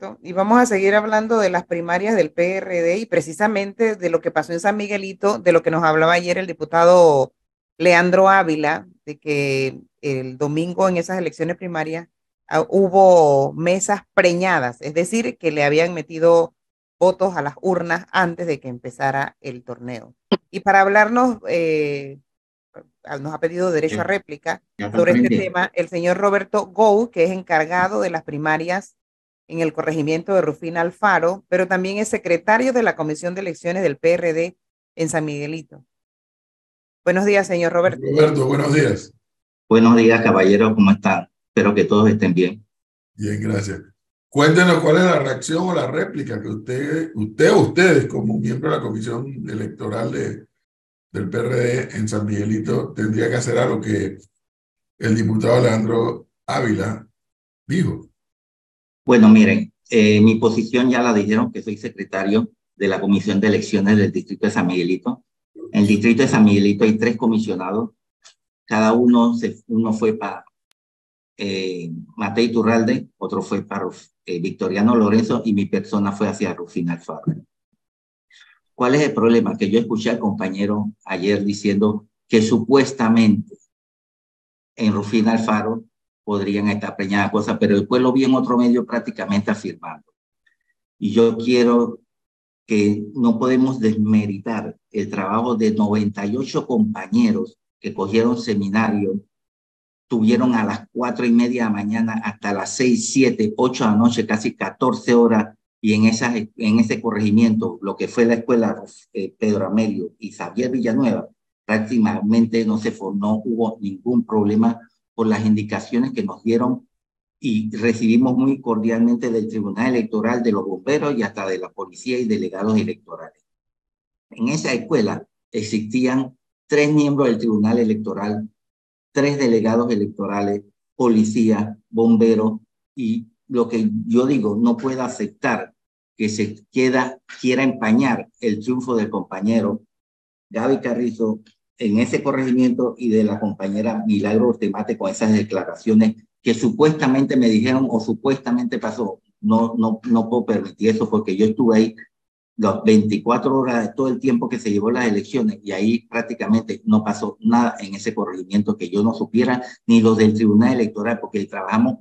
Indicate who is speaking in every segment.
Speaker 1: Correcto. Y vamos a seguir hablando de las primarias del PRD y precisamente de lo que pasó en San Miguelito, de lo que nos hablaba ayer el diputado Leandro Ávila, de que el domingo en esas elecciones primarias ah, hubo mesas preñadas, es decir, que le habían metido votos a las urnas antes de que empezara el torneo. Y para hablarnos, eh, nos ha pedido derecho a réplica sobre este tema el señor Roberto Gou, que es encargado de las primarias en el corregimiento de Rufina Alfaro, pero también es secretario de la Comisión de Elecciones del PRD en San Miguelito. Buenos días, señor Roberto.
Speaker 2: Roberto, buenos días.
Speaker 3: Buenos días, caballeros, ¿cómo están? Espero que todos estén bien.
Speaker 2: Bien, gracias. Cuéntenos cuál es la reacción o la réplica que usted, usted o ustedes, como miembro de la Comisión Electoral de, del PRD en San Miguelito, tendría que hacer a lo que el diputado Alejandro Ávila dijo.
Speaker 3: Bueno, miren, eh, mi posición ya la dijeron que soy secretario de la Comisión de Elecciones del Distrito de San Miguelito. En el Distrito de San Miguelito hay tres comisionados. Cada uno, uno fue para eh, Matei Turralde, otro fue para eh, Victoriano Lorenzo y mi persona fue hacia Rufina Alfaro. ¿Cuál es el problema? Que yo escuché al compañero ayer diciendo que supuestamente en Rufina Alfaro podrían estar preñadas cosas, pero después lo vi en otro medio prácticamente afirmando. Y yo quiero que no podemos desmeritar el trabajo de 98 compañeros que cogieron seminario, tuvieron a las cuatro y media de la mañana hasta las seis, siete, ocho de la noche, casi 14 horas, y en, esa, en ese corregimiento, lo que fue la escuela eh, Pedro Amelio y Xavier Villanueva, prácticamente no se formó, hubo ningún problema por las indicaciones que nos dieron y recibimos muy cordialmente del Tribunal Electoral, de los bomberos y hasta de la policía y delegados electorales. En esa escuela existían tres miembros del Tribunal Electoral, tres delegados electorales, policía, bomberos y lo que yo digo, no puedo aceptar que se queda, quiera empañar el triunfo del compañero Gaby Carrizo en ese corregimiento y de la compañera Milagro Temate con esas declaraciones que supuestamente me dijeron o supuestamente pasó. No, no, no puedo permitir eso porque yo estuve ahí las 24 horas de todo el tiempo que se llevó las elecciones y ahí prácticamente no pasó nada en ese corregimiento que yo no supiera, ni los del Tribunal Electoral, porque trabajamos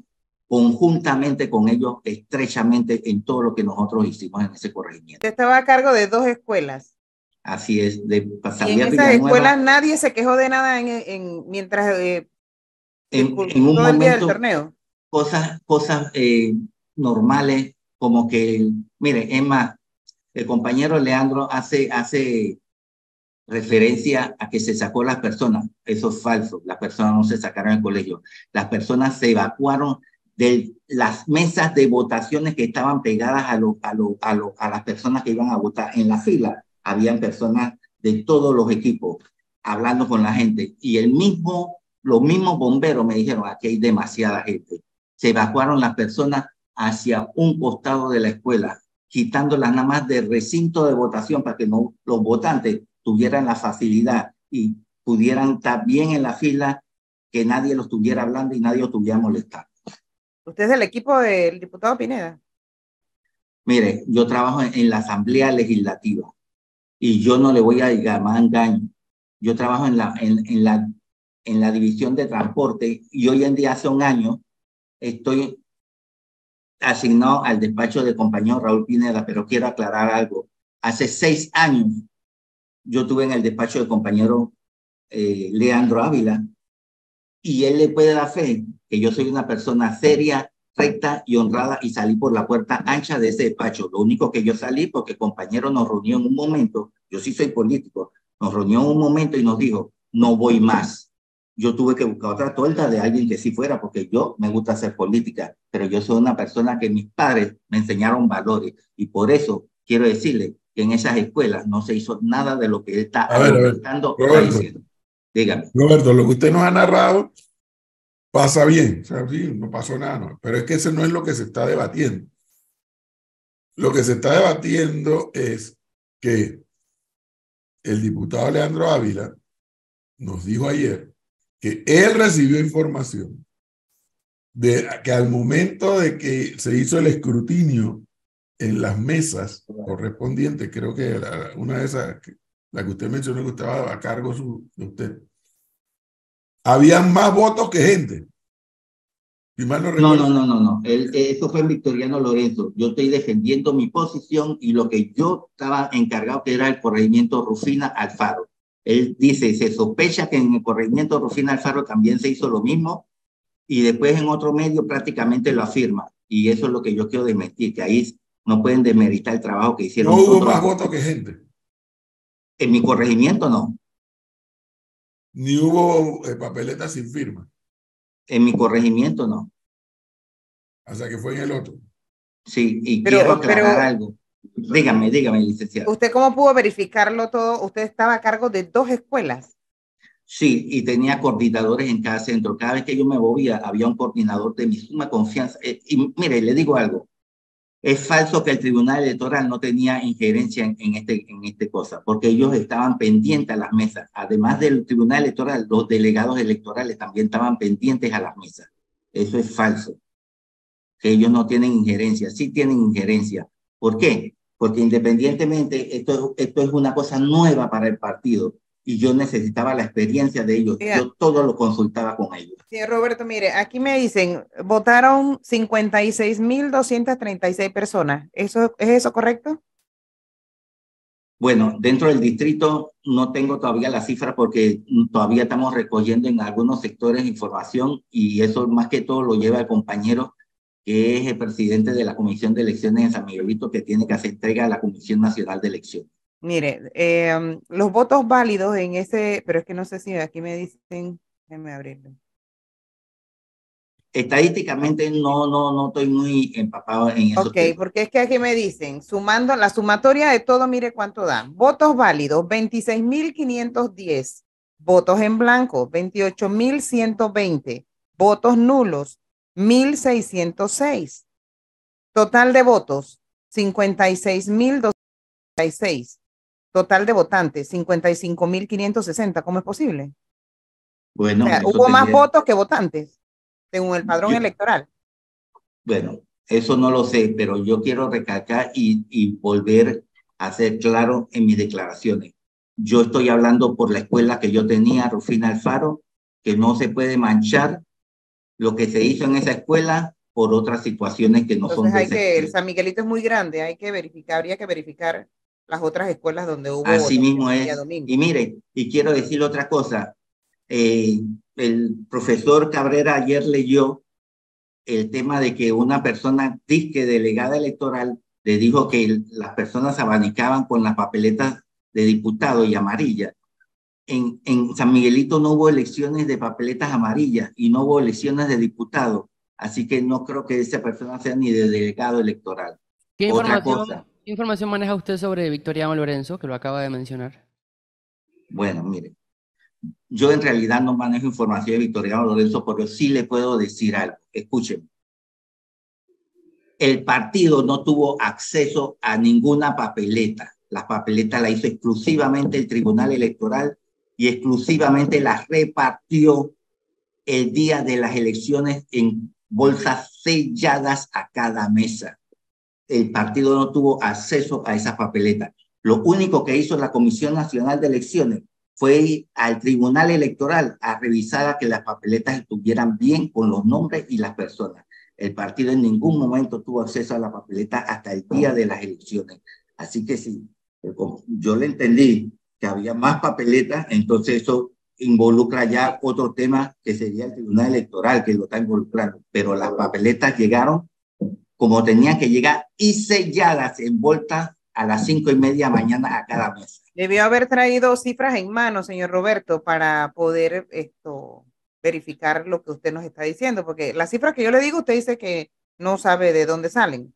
Speaker 3: conjuntamente con ellos estrechamente en todo lo que nosotros hicimos en ese corregimiento.
Speaker 1: Estaba a cargo de dos escuelas.
Speaker 3: Así es, de
Speaker 1: pasar en esas escuelas nadie se quejó de nada en, en mientras eh,
Speaker 3: en, un momento del torneo. Cosas, cosas eh, normales, como que, mire, es más, el compañero Leandro hace, hace referencia a que se sacó las personas. Eso es falso. Las personas no se sacaron del colegio. Las personas se evacuaron de las mesas de votaciones que estaban pegadas a, lo, a, lo, a, lo, a las personas que iban a votar en la fila habían personas de todos los equipos hablando con la gente y el mismo, los mismos bomberos me dijeron, aquí hay demasiada gente. Se evacuaron las personas hacia un costado de la escuela, quitándolas nada más del recinto de votación para que no, los votantes tuvieran la facilidad y pudieran estar bien en la fila, que nadie los estuviera hablando y nadie los tuviera molestando.
Speaker 1: ¿Usted es del equipo del diputado Pineda?
Speaker 3: Mire, yo trabajo en la Asamblea Legislativa y yo no le voy a llamar engaño. Yo trabajo en la, en, en, la, en la división de transporte y hoy en día, hace un año, estoy asignado al despacho del compañero Raúl Pineda, pero quiero aclarar algo. Hace seis años yo estuve en el despacho del compañero eh, Leandro Ávila y él le puede dar fe que yo soy una persona seria, recta y honrada y salí por la puerta ancha de ese despacho. Lo único que yo salí porque el compañero nos reunió en un momento, yo sí soy político, nos reunió en un momento y nos dijo, no voy más. Yo tuve que buscar otra torta de alguien que sí fuera, porque yo me gusta hacer política, pero yo soy una persona que mis padres me enseñaron valores y por eso quiero decirle que en esas escuelas no se hizo nada de lo que él está
Speaker 2: diciendo. Dígame. Roberto, lo que usted nos ha narrado pasa bien, o sea, sí, no pasó nada, pero es que ese no es lo que se está debatiendo. Lo que se está debatiendo es que el diputado Leandro Ávila nos dijo ayer que él recibió información de que al momento de que se hizo el escrutinio en las mesas correspondientes, creo que una de esas, la que usted mencionó que estaba a cargo de usted, habían más votos que gente.
Speaker 3: no, no, no, no, no, no. eso fue en Victoriano Lorenzo. Yo estoy defendiendo mi posición y lo que yo estaba encargado que era el corregimiento Rufina Alfaro. Él dice, se sospecha que en el corregimiento Rufina Alfaro también se hizo lo mismo y después en otro medio prácticamente lo afirma. Y eso es lo que yo quiero desmentir, que ahí no pueden demeritar el trabajo que hicieron.
Speaker 2: No hubo más votos que gente.
Speaker 3: En mi corregimiento no.
Speaker 2: Ni hubo eh, papeletas sin firma.
Speaker 3: En mi corregimiento no.
Speaker 2: O sea que fue en el otro.
Speaker 3: Sí, y quiero aclarar algo. Dígame, dígame, licenciado.
Speaker 1: ¿Usted cómo pudo verificarlo todo? Usted estaba a cargo de dos escuelas.
Speaker 3: Sí, y tenía coordinadores en cada centro. Cada vez que yo me movía, había un coordinador de mi suma confianza. Eh, y mire, le digo algo. Es falso que el Tribunal Electoral no tenía injerencia en, este, en este cosa, porque ellos estaban pendientes a las mesas. Además del Tribunal Electoral, los delegados electorales también estaban pendientes a las mesas. Eso es falso. Que ellos no tienen injerencia. Sí tienen injerencia. ¿Por qué? Porque independientemente, esto, esto es una cosa nueva para el partido y yo necesitaba la experiencia de ellos. Yo todo lo consultaba con ellos.
Speaker 1: Sí, Roberto, mire, aquí me dicen, votaron 56.236 personas. ¿Eso, ¿Es eso correcto?
Speaker 3: Bueno, dentro del distrito no tengo todavía la cifra porque todavía estamos recogiendo en algunos sectores información y eso más que todo lo lleva el compañero que es el presidente de la Comisión de Elecciones en San Miguelito que tiene que hacer entrega a la Comisión Nacional de Elecciones.
Speaker 1: Mire, em, los votos válidos en ese, pero es que no sé si aquí me dicen, déjame abrirlo.
Speaker 3: Estadísticamente no, no, no estoy muy empapado en eso.
Speaker 1: Ok, porque es que aquí me dicen, sumando la sumatoria de todo, mire cuánto da. Votos válidos, 26.510. Votos en blanco, 28.120. Votos nulos, 1.606. Total de votos, 56.236. Total de votantes, 55.560. ¿Cómo es posible?
Speaker 3: Bueno,
Speaker 1: hubo más votos que votantes, según el padrón electoral.
Speaker 3: Bueno, eso no lo sé, pero yo quiero recalcar y, y volver a ser claro en mis declaraciones. Yo estoy hablando por la escuela que yo tenía, Rufina Alfaro, que no se puede manchar lo que se hizo en esa escuela por otras situaciones que no
Speaker 1: Entonces
Speaker 3: son.
Speaker 1: Hay que, el San Miguelito es muy grande, hay que verificar, habría que verificar las otras escuelas donde hubo.
Speaker 3: Así mismo es. Y mire, y quiero decir otra cosa. Eh, el profesor Cabrera ayer leyó el tema de que una persona disque delegada electoral le dijo que las personas abanicaban con las papeletas de diputado y amarilla. En, en San Miguelito no hubo elecciones de papeletas amarillas y no hubo elecciones de diputado. Así que no creo que esa persona sea ni de delegado electoral.
Speaker 4: ¿Qué Otra cosa, ¿Qué información maneja usted sobre Victoriano Lorenzo, que lo acaba de mencionar?
Speaker 3: Bueno, mire, yo en realidad no manejo información de Victoriano Lorenzo, pero sí le puedo decir algo. Escuchen. El partido no tuvo acceso a ninguna papeleta. La papeleta la hizo exclusivamente el Tribunal Electoral y exclusivamente la repartió el día de las elecciones en bolsas selladas a cada mesa el partido no tuvo acceso a esa papeleta. Lo único que hizo la Comisión Nacional de Elecciones fue ir al Tribunal Electoral a revisar que las papeletas estuvieran bien con los nombres y las personas. El partido en ningún momento tuvo acceso a la papeleta hasta el día de las elecciones. Así que sí, yo le entendí que había más papeletas, entonces eso involucra ya otro tema que sería el Tribunal Electoral que lo está involucrando, pero las papeletas llegaron como tenían que llegar y selladas, envueltas a las cinco y media mañana a cada mes.
Speaker 1: Debió haber traído cifras en mano, señor Roberto, para poder esto verificar lo que usted nos está diciendo, porque las cifras que yo le digo, usted dice que no sabe de dónde salen.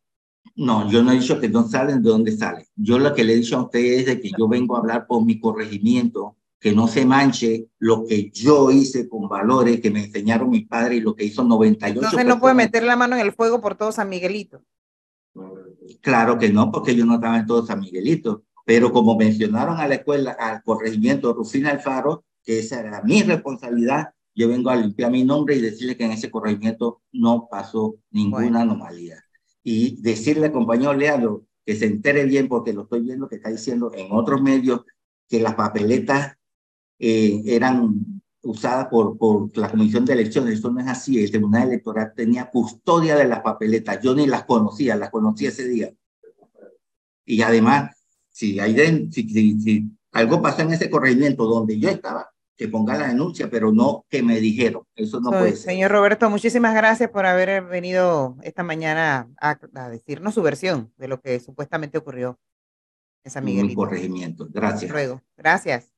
Speaker 3: No, yo no he dicho que no salen de dónde salen. Yo lo que le he dicho a usted es de que yo vengo a hablar por mi corregimiento, que no se manche lo que yo hice con valores que me enseñaron mis padres y lo que hizo 98.
Speaker 1: Entonces no puede meter la mano en el fuego por todo San Miguelito.
Speaker 3: Claro que no, porque yo no estaba en todo San Miguelito. Pero como mencionaron a la escuela, al corregimiento Rufina Alfaro, que esa era mi responsabilidad, yo vengo a limpiar mi nombre y decirle que en ese corregimiento no pasó ninguna anomalía. Y decirle compañero Leandro que se entere bien, porque lo estoy viendo que está diciendo en otros medios que las papeletas eh, eran usadas por, por la Comisión de Elecciones. Eso no es así. El Tribunal Electoral tenía custodia de las papeletas. Yo ni las conocía, las conocí ese día. Y además, si, hay si, si algo pasa en ese corregimiento donde yo estaba, que ponga la denuncia, pero no que me dijeron. Eso no puede ser.
Speaker 1: Señor Roberto, muchísimas gracias por haber venido esta mañana a, decirnos su versión de lo que supuestamente ocurrió en San Miguel.
Speaker 3: corregimiento. Gracias.
Speaker 1: Luego. Gracias.